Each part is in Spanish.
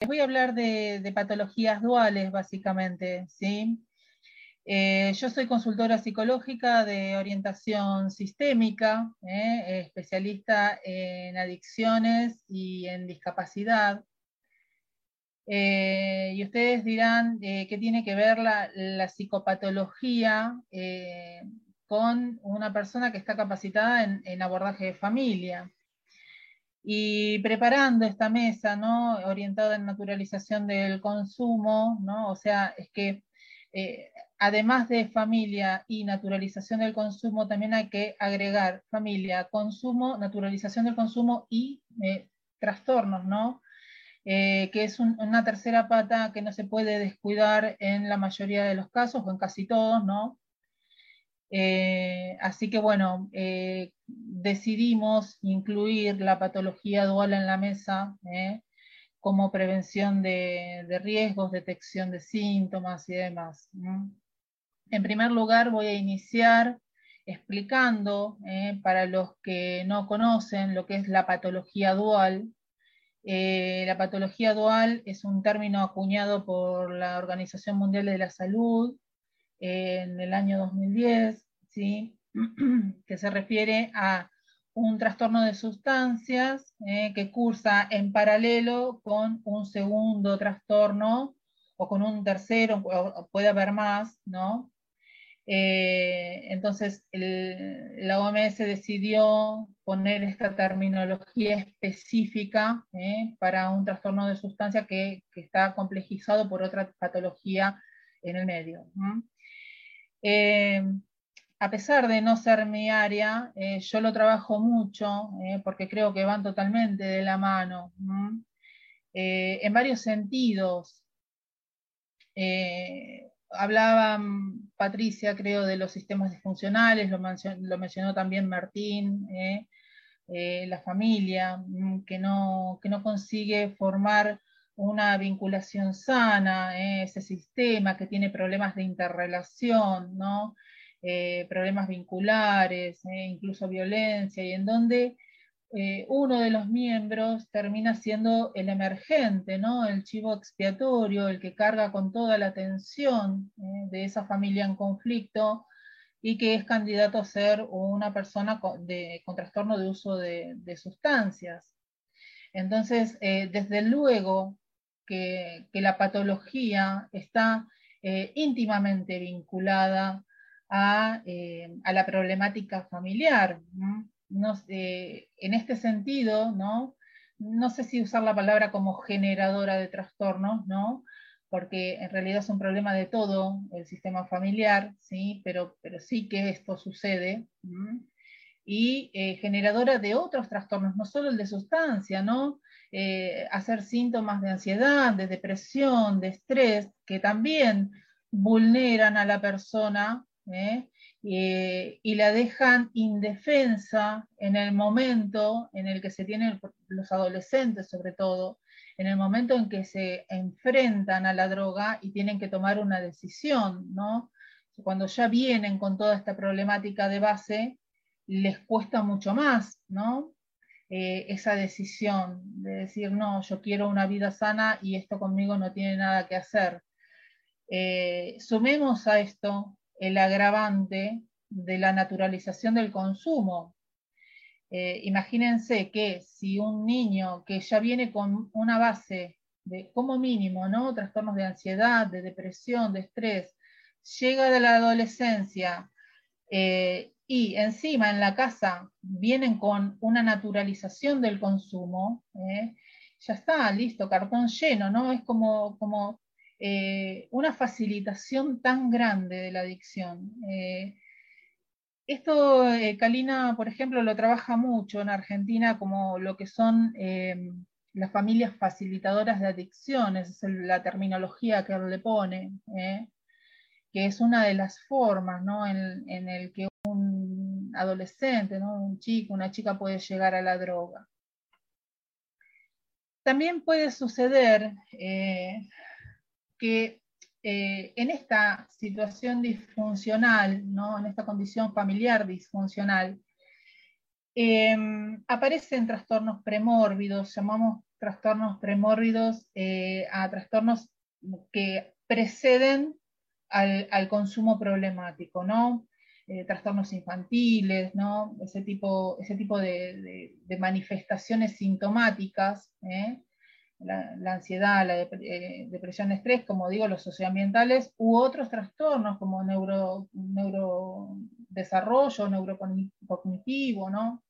Les voy a hablar de, patologías duales, básicamente, ¿sí? Eh, yo soy consultora psicológica de orientación sistémica, ¿eh? especialista en adicciones y en discapacidad. Eh, y ustedes dirán qué tiene que ver la, psicopatología con una persona que está capacitada en abordaje de familia y preparando esta mesa, ¿no? Orientada en naturalización del consumo, ¿no? O sea, es que eh, además de familia y naturalización del consumo, también hay que agregar familia, consumo, naturalización del consumo y eh, trastornos, ¿no? Eh, que es una tercera pata que no se puede descuidar en la mayoría de los casos o en casi todos, ¿no? Eh, así que bueno, eh, decidimos incluir la patología dual en la mesa eh, como prevención de, riesgos, detección de síntomas y demás. En primer lugar, voy a iniciar explicando, para los que no conocen lo que es la patología dual, la patología dual es un término acuñado por la Organización Mundial de la Salud en el año 2010, ¿sí? que se refiere a un trastorno de sustancias eh, que cursa en paralelo con un segundo trastorno o con un tercero, puede haber más, ¿no? Eh, entonces, la OMS decidió poner esta terminología específica eh, para un trastorno de sustancia que, está complejizado por otra patología en el medio. A pesar de no ser mi área, eh, yo lo trabajo mucho eh, porque creo que van totalmente de la mano, eh, en varios sentidos. hablaba Patricia, creo, de los sistemas disfuncionales, lo, mencionó también Martín, la familia, no, que no consigue formar una vinculación sana, ¿eh? ese sistema que tiene problemas de interrelación, ¿no? Eh, problemas vinculares, ¿eh? incluso violencia, y en donde uno de los miembros termina siendo el emergente, ¿no? el chivo expiatorio, el que carga con toda la tensión de esa familia en conflicto y que es candidato a ser una persona con, trastorno de uso de, sustancias. Entonces, desde luego que, la patología está eh, íntimamente vinculada eh, a, la problemática familiar. en este sentido, ¿no? no sé si usar la palabra como generadora de trastornos, ¿no? porque en realidad es un problema de todo el sistema familiar, ¿sí? pero, pero sí que esto sucede, y eh, generadora de otros trastornos, no solo el de sustancia, ¿no? Eh, hacer síntomas de ansiedad, de depresión, de estrés, que también vulneran a la persona ¿eh? y la dejan indefensa en el momento en el que se tienen los adolescentes sobre todo, en el momento en que se enfrentan a la droga y tienen que tomar una decisión, ¿no? Cuando ya vienen con toda esta problemática de base, les cuesta mucho más, ¿no? Eh, esa decisión de decir, no, yo quiero una vida sana y esto conmigo no tiene nada que hacer. Eh, sumemos a esto el agravante de la naturalización del consumo. Eh, imagínense que si un niño que ya viene con una base de, como mínimo, ¿no? trastornos de ansiedad, de depresión, de estrés, llega de la adolescencia y encima en la casa vienen con una naturalización del consumo, ¿eh? ya está, listo, cartón lleno, ¿no? Es como, como eh, una facilitación tan grande de la adicción. Eh, esto Kalina, por ejemplo, lo trabaja mucho en Argentina como lo que son las familias facilitadoras de adicciones, es la terminología que le pone, que es una de las formas ¿no? en, en el que adolescente, un chico, una chica puede llegar a la droga. También puede suceder eh, que eh, en esta situación disfuncional, ¿no? en esta condición familiar disfuncional, em, aparecen trastornos premórbidos, llamamos trastornos premórbidos eh, a trastornos que preceden al, consumo problemático, ¿no? Eh, trastornos infantiles, ¿no? Ese tipo, ese tipo de, manifestaciones sintomáticas, ¿eh? la, ansiedad, la depresión, estrés, como digo, los socioambientales, u otros trastornos como neuro, neurodesarrollo, neurocognitivo, ¿no?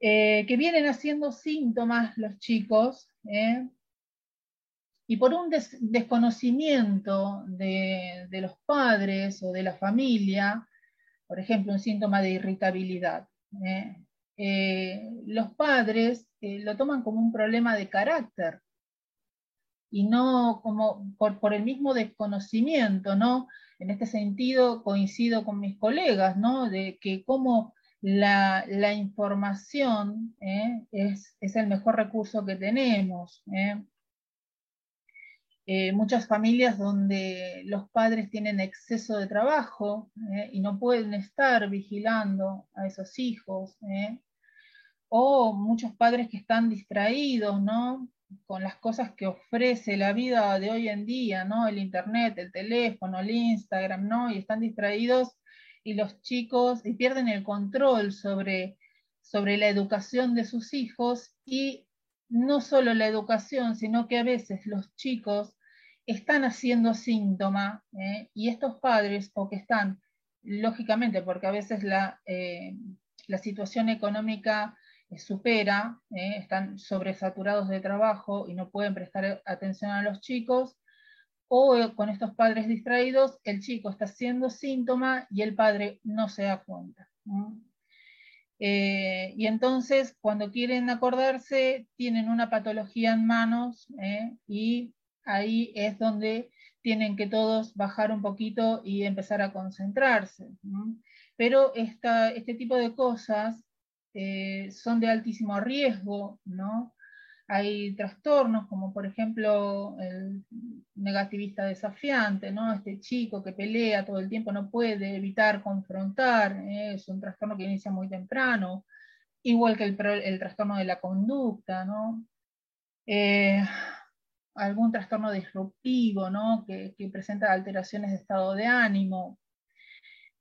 Eh, que vienen haciendo síntomas los chicos, ¿eh? Y por un desconocimiento de, los padres o de la familia, por ejemplo, un síntoma de irritabilidad, ¿eh? los padres lo toman como un problema de carácter y no como por, el mismo desconocimiento, ¿no? En este sentido coincido con mis colegas, ¿no? De que como la, información ¿eh? es, el mejor recurso que tenemos. ¿eh? Eh, muchas familias donde los padres tienen exceso de trabajo y no pueden estar vigilando a esos hijos, o muchos padres que están distraídos, ¿no? con las cosas que ofrece la vida de hoy en día, ¿no? El internet, el teléfono, el Instagram, ¿no? Y están distraídos y los chicos y pierden el control sobre, sobre la educación de sus hijos y no solo la educación, sino que a veces los chicos están haciendo síntoma ¿eh? y estos padres o que están, lógicamente, porque a veces la, eh, la situación económica supera, ¿eh? están sobresaturados de trabajo y no pueden prestar atención a los chicos, o con estos padres distraídos, el chico está haciendo síntoma y el padre no se da cuenta. Y entonces, cuando quieren acordarse, tienen una patología en manos y ahí es donde tienen que todos bajar un poquito y empezar a concentrarse. Pero este tipo de cosas son de altísimo riesgo, ¿no? Hay trastornos como por ejemplo el negativista desafiante, ¿no? Este chico que pelea todo el tiempo no puede evitar confrontar, ¿eh? es un trastorno que inicia muy temprano, igual que el, trastorno de la conducta, ¿no? Eh, algún trastorno disruptivo, ¿no? Que, presenta alteraciones de estado de ánimo,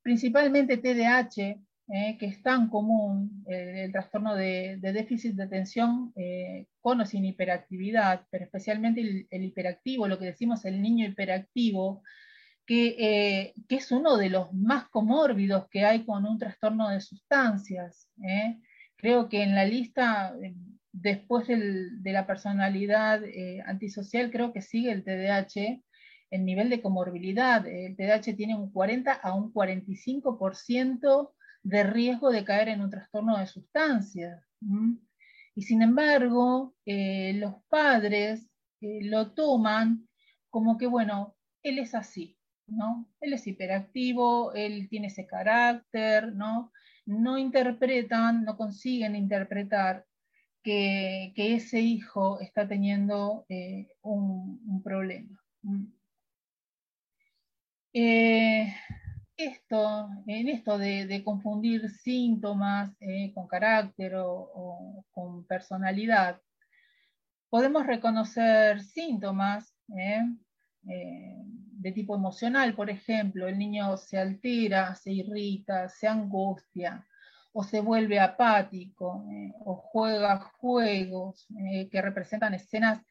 principalmente TDAH, eh, que es tan común, eh, el trastorno de, déficit de atención eh, con o sin hiperactividad, pero especialmente el, hiperactivo, lo que decimos el niño hiperactivo, que, es uno de los más comórbidos que hay con un trastorno de sustancias. Creo que en la lista, después de la personalidad antisocial, creo que sigue el TDAH el nivel de comorbilidad. El TDAH tiene un 40 a un 45% de riesgo de caer en un trastorno de sustancias. Y sin embargo, eh, los padres eh, lo toman como que, bueno, él es así, ¿no? Él es hiperactivo, él tiene ese carácter, ¿no? No interpretan, no consiguen interpretar que, ese hijo está teniendo eh, un, problema. Esto, en esto de, confundir síntomas eh, con carácter o, con personalidad, podemos reconocer síntomas eh, eh, de tipo emocional, por ejemplo, el niño se altera, se irrita, se angustia o se vuelve apático o juega juegos que representan escenas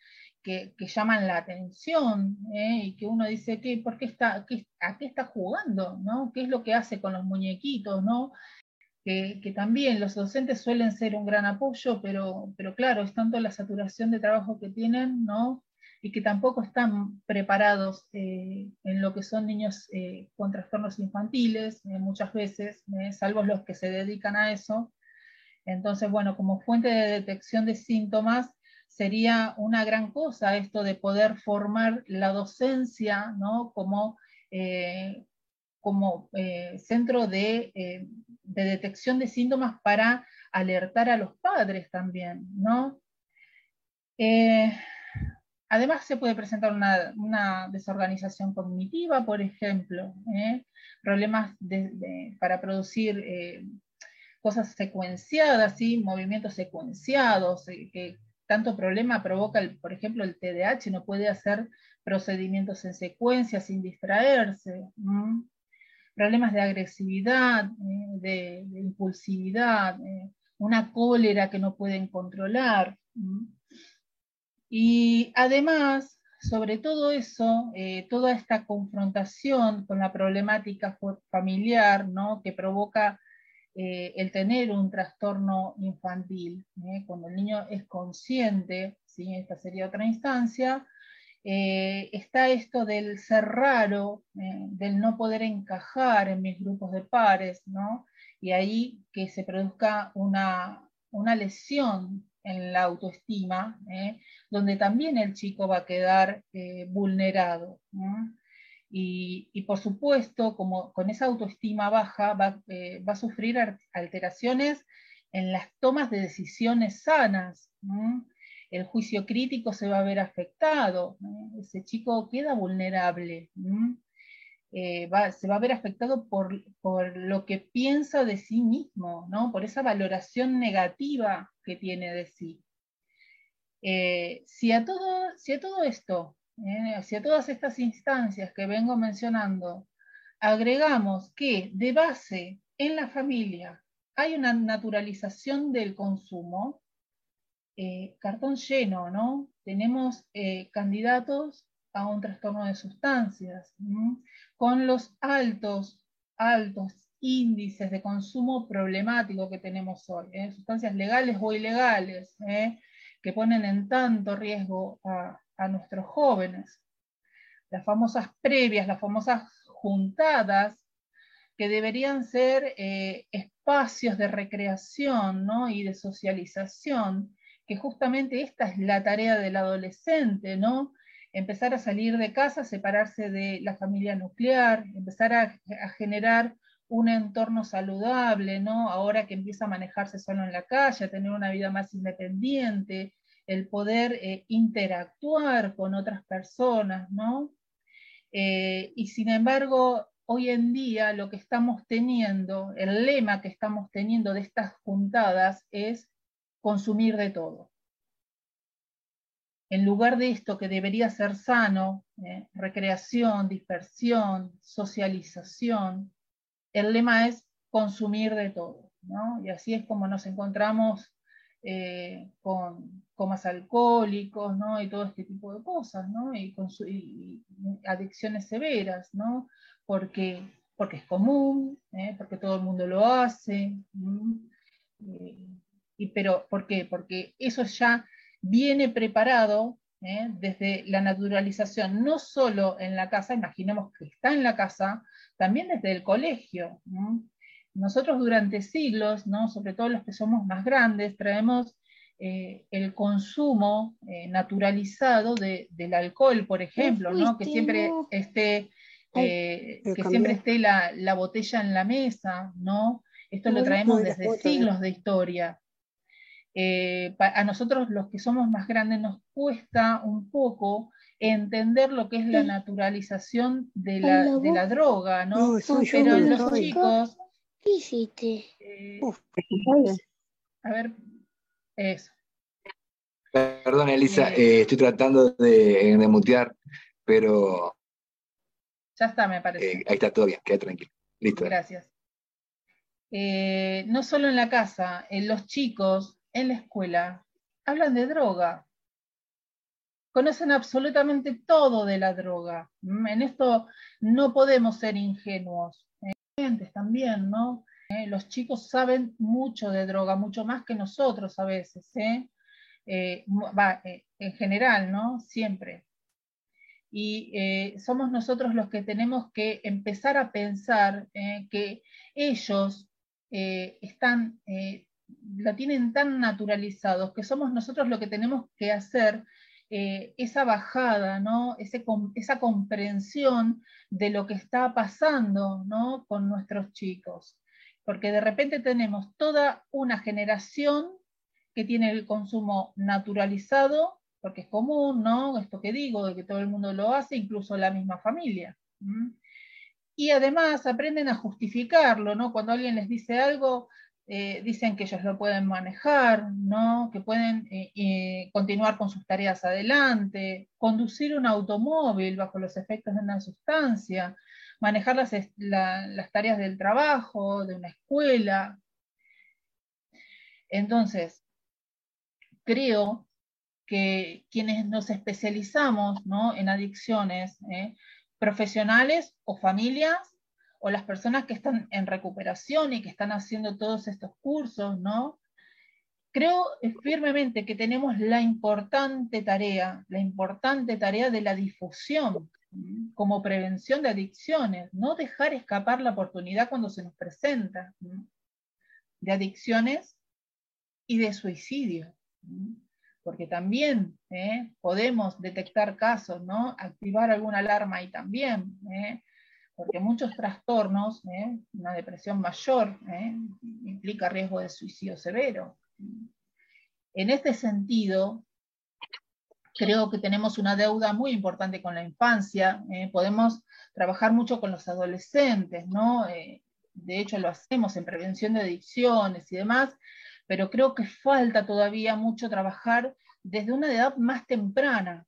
que, llaman la atención ¿eh? y que uno dice, ¿qué, ¿por qué está, ¿a qué está jugando? ¿no? ¿Qué es lo que hace con los muñequitos? ¿no? Que, también los docentes suelen ser un gran apoyo, pero, pero claro, es tanto la saturación de trabajo que tienen, ¿no? Y que tampoco están preparados eh, en lo que son niños eh, con trastornos infantiles, muchas veces, salvo los que se dedican a eso. Entonces, bueno, como fuente de detección de síntomas, sería una gran cosa esto de poder formar la docencia ¿no? como, eh, como eh, centro de, eh, de, detección de síntomas para alertar a los padres también. ¿no? Además se puede presentar una, desorganización cognitiva, por ejemplo, problemas para producir cosas secuenciadas, movimientos secuenciados, que tanto problema provoca, por ejemplo, el TDAH, no puede hacer procedimientos en secuencia sin distraerse. Problemas de agresividad, eh, de, impulsividad, eh, una cólera que no pueden controlar. Y además, sobre todo eso, eh, toda esta confrontación con la problemática familiar ¿no? que provoca eh, el tener un trastorno infantil, ¿eh? cuando el niño es consciente, ¿sí? esta sería otra instancia, está esto del ser raro, del no poder encajar en mis grupos de pares, ¿no? y ahí que se produzca una, una lesión en la autoestima, ¿eh? donde también el chico va a quedar eh, vulnerado. Y, por supuesto, como con esa autoestima baja, va, eh, a sufrir alteraciones en las tomas de decisiones sanas. El juicio crítico se va a ver afectado, ese chico queda vulnerable. Eh, se va a ver afectado por, lo que piensa de sí mismo, ¿no? por esa valoración negativa que tiene de sí. Eh, si, a todo, si, a todo, esto, eh, si a todas estas instancias que vengo mencionando, agregamos que de base en la familia hay una naturalización del consumo, cartón lleno, ¿no? Tenemos candidatos a un trastorno de sustancias, con los altos, altos índices de consumo problemático que tenemos hoy, ¿eh? sustancias legales o ilegales, ¿eh? que ponen en tanto riesgo a, nuestros jóvenes. Las famosas previas, las famosas juntadas, que deberían ser eh, espacios de recreación y de socialización, que justamente esta es la tarea del adolescente, ¿no? empezar a salir de casa, separarse de la familia nuclear, empezar a, generar un entorno saludable, ¿no? Ahora que empieza a manejarse solo en la calle, a tener una vida más independiente, el poder eh, interactuar con otras personas, ¿no? Eh, y sin embargo, hoy en día lo que estamos teniendo, el lema que estamos teniendo de estas juntadas es consumir de todo en lugar de esto que debería ser sano, eh, recreación, dispersión, socialización, el lema es consumir de todo. Y así es como nos encontramos eh, con comas alcohólicos y todo este tipo de cosas, y, con adicciones severas, porque, porque es común, ¿eh? porque todo el mundo lo hace. y, pero, ¿Por qué? Porque eso ya viene preparado ¿eh? desde la naturalización, no solo en la casa, imaginemos que está en la casa, también desde el colegio. Nosotros durante siglos, ¿no? sobre todo los que somos más grandes, traemos eh, el consumo eh, naturalizado del alcohol, por ejemplo, ¿no? que siempre esté, que siempre esté la, la, botella en la mesa, ¿no? Esto lo traemos desde siglos de historia. Eh, a nosotros los que somos más grandes nos cuesta un poco entender lo que es la naturalización de la, droga, ¿no? Pero los chicos... ¿Qué hiciste? Eh, a ver, eso. Perdón, Elisa, eh, estoy tratando de, de, mutear, pero... Ya está, me parece. ahí está todo bien, queda tranquilo. Listo. Gracias. no solo en la casa, en los chicos en la escuela hablan de droga. Conocen absolutamente todo de la droga. Mm, en esto no podemos ser ingenuos. Eh, también, ¿no? Eh, los chicos saben mucho de droga, mucho más que nosotros a veces. ¿eh? en general, ¿no? Siempre. Y somos nosotros los que tenemos que empezar a pensar que ellos están la tienen tan naturalizados que somos nosotros lo que tenemos que hacer eh, esa bajada, ¿no? esa comprensión de lo que está pasando ¿no? con nuestros chicos. Porque de repente tenemos toda una generación que tiene el consumo naturalizado, porque es común, ¿no? Esto que digo, de que todo el mundo lo hace, incluso la misma familia. Y además aprenden a justificarlo, ¿no? Cuando alguien les dice algo, eh, dicen que ellos lo pueden manejar, ¿no? que pueden eh, eh, continuar con sus tareas adelante, conducir un automóvil bajo los efectos de una sustancia, manejar las, las tareas del trabajo, de una escuela. Entonces, creo que quienes nos especializamos ¿no? en adicciones, profesionales o familias, o las personas que están en recuperación y que están haciendo todos estos cursos, ¿no? Creo firmemente que tenemos la importante tarea, la importante tarea de la difusión como prevención de adicciones, no dejar escapar la oportunidad cuando se nos presenta de adicciones y de suicidio, porque también ¿eh? podemos detectar casos, ¿no? activar alguna alarma y también. ¿eh? Porque muchos trastornos, ¿eh? una depresión mayor, ¿eh? implica riesgo de suicidio severo. En este sentido, creo que tenemos una deuda muy importante con la infancia, ¿eh? podemos trabajar mucho con los adolescentes, ¿no? de hecho lo hacemos en prevención de adicciones y demás, pero creo que falta todavía mucho trabajar desde una edad más temprana,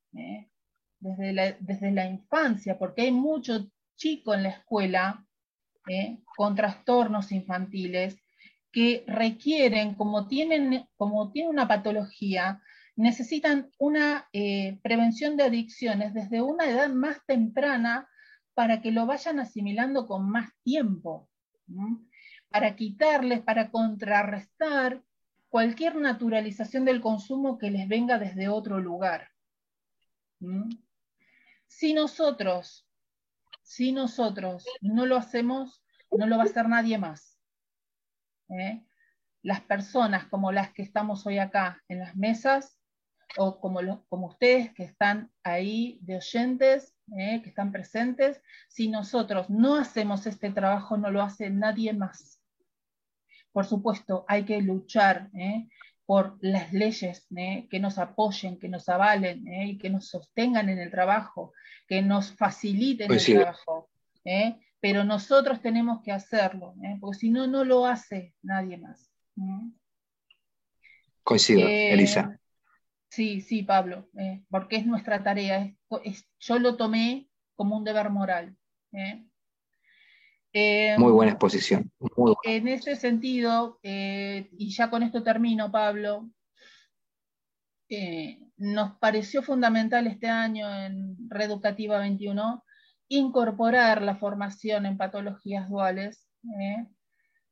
desde la, desde la infancia, porque hay mucho chico en la escuela ¿eh? con trastornos infantiles que requieren, como tienen, como una patología, necesitan una eh, prevención de adicciones desde una edad más temprana para que lo vayan asimilando con más tiempo, para quitarles, para contrarrestar cualquier naturalización del consumo que les venga desde otro lugar. Si nosotros si nosotros no lo hacemos, no lo va a hacer nadie más. ¿eh? Las personas como las que estamos hoy acá en las mesas, o como, ustedes que están ahí de oyentes, ¿eh? que están presentes, si nosotros no hacemos este trabajo, no lo hace nadie más. Por supuesto, hay que luchar ¿eh? Por las leyes ¿eh? que nos apoyen, que nos avalen ¿eh? y que nos sostengan en el trabajo, que nos faciliten el trabajo. ¿eh? Pero nosotros tenemos que hacerlo, porque si no, no lo hace nadie más. Coincido, Elisa. Sí, sí, Pablo, porque es nuestra tarea. yo lo tomé como un deber moral. Em, muy buena exposición. En ese sentido, eh, y ya con esto termino, Pablo, eh, nos pareció fundamental este año en Reeducativa 21 incorporar la formación en patologías duales, eh,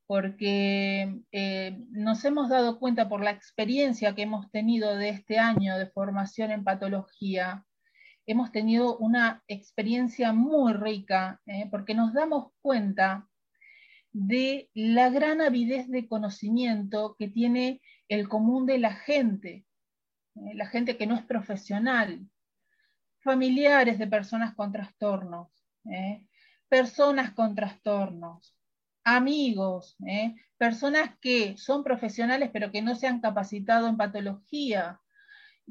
porque nos hemos dado cuenta por la experiencia que hemos tenido de este año de formación en patología, hemos tenido una experiencia muy rica, ¿eh? porque nos damos cuenta de la gran avidez de conocimiento que tiene el común de la gente, ¿eh? la gente que no es profesional, familiares de personas con trastornos, ¿eh? personas con trastornos, amigos, personas que son profesionales pero que no se han capacitado en patología,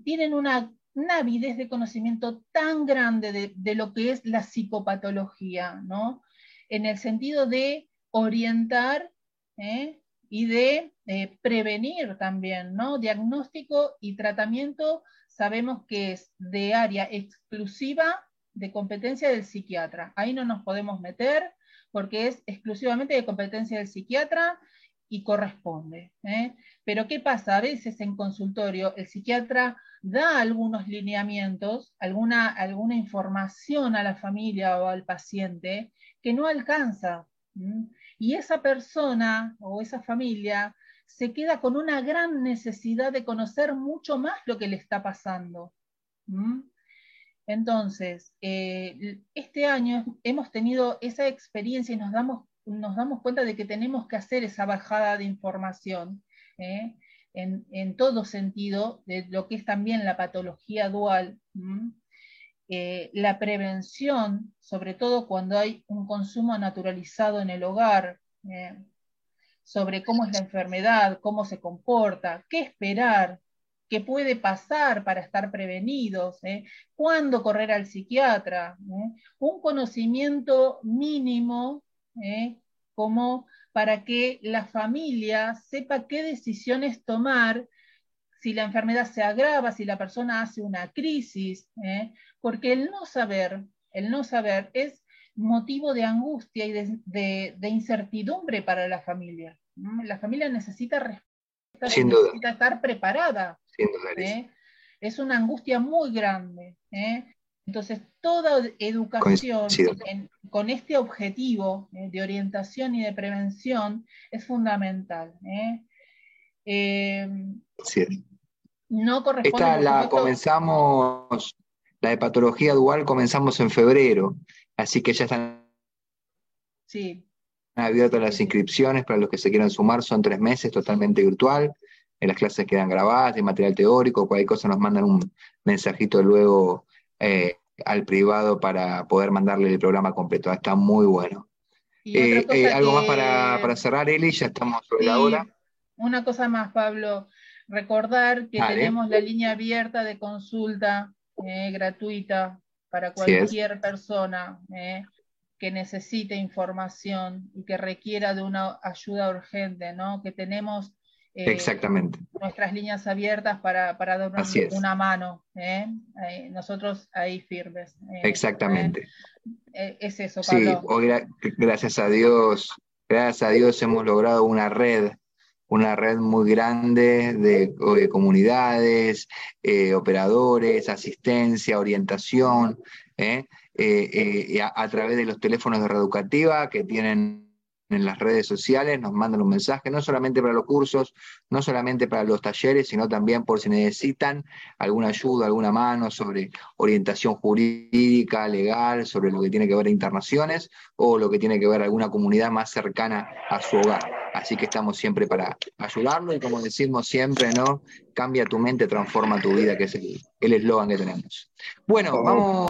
tienen una una avidez de conocimiento tan grande de, lo que es la psicopatología, ¿no? En el sentido de orientar ¿eh? y de eh, prevenir también, ¿no? Diagnóstico y tratamiento sabemos que es de área exclusiva de competencia del psiquiatra. Ahí no nos podemos meter porque es exclusivamente de competencia del psiquiatra y corresponde. ¿eh? Pero ¿qué pasa? A veces en consultorio el psiquiatra da algunos lineamientos, alguna, alguna información a la familia o al paciente que no alcanza. Y esa persona o esa familia se queda con una gran necesidad de conocer mucho más lo que le está pasando. Entonces, eh, este año hemos tenido esa experiencia y nos damos, nos damos cuenta de que tenemos que hacer esa bajada de información. ¿eh? En, todo sentido de lo que es también la patología dual, eh, la prevención, sobre todo cuando hay un consumo naturalizado en el hogar, eh, sobre cómo es la enfermedad, cómo se comporta, qué esperar, qué puede pasar para estar prevenidos, ¿eh? cuándo correr al psiquiatra, un conocimiento mínimo como para que la familia sepa qué decisiones tomar si la enfermedad se agrava, si la persona hace una crisis, ¿eh? porque el no saber, el no saber es motivo de angustia y de, incertidumbre para la familia. La familia necesita, necesita estar preparada. ¿eh? Es una angustia muy grande. ¿eh? Entonces, toda educación con este objetivo ¿eh? de orientación y de prevención es fundamental. No corresponde. Esta la comenzamos, la de patología dual comenzamos en febrero. Así que ya están sí. abiertas las inscripciones para los que se quieran sumar, son tres meses totalmente virtual. En las clases quedan grabadas, de material teórico, cualquier cosa nos mandan un mensajito luego eh, al privado para poder mandarle el programa completo. Está muy bueno. Eh, eh, ¿Algo más para, cerrar, Eli? Ya estamos sobre la hora. Una cosa más, Pablo. Recordar que tenemos la línea abierta de consulta gratuita para cualquier persona que necesite información y que requiera de una ayuda urgente, ¿no? Que tenemos eh, Exactamente. nuestras líneas abiertas para, para dar una, mano. ¿eh? nosotros ahí firmes. Exactamente. es eso, Pablo. Sí, gracias a Dios, gracias a Dios hemos logrado una red una red muy grande de, comunidades, eh, operadores, asistencia, orientación, ¿eh? Eh, a, a, través de los teléfonos de reeducativa que tienen en las redes sociales, nos mandan un mensaje, no solamente para los cursos, no solamente para los talleres, sino también por si necesitan alguna ayuda, alguna mano sobre orientación jurídica, legal, sobre lo que tiene que ver internaciones o lo que tiene que ver alguna comunidad más cercana a su hogar. Así que estamos siempre para ayudarlo y como decimos siempre, ¿no? Cambia tu mente, transforma tu vida, que es el eslogan que tenemos. Bueno, vamos.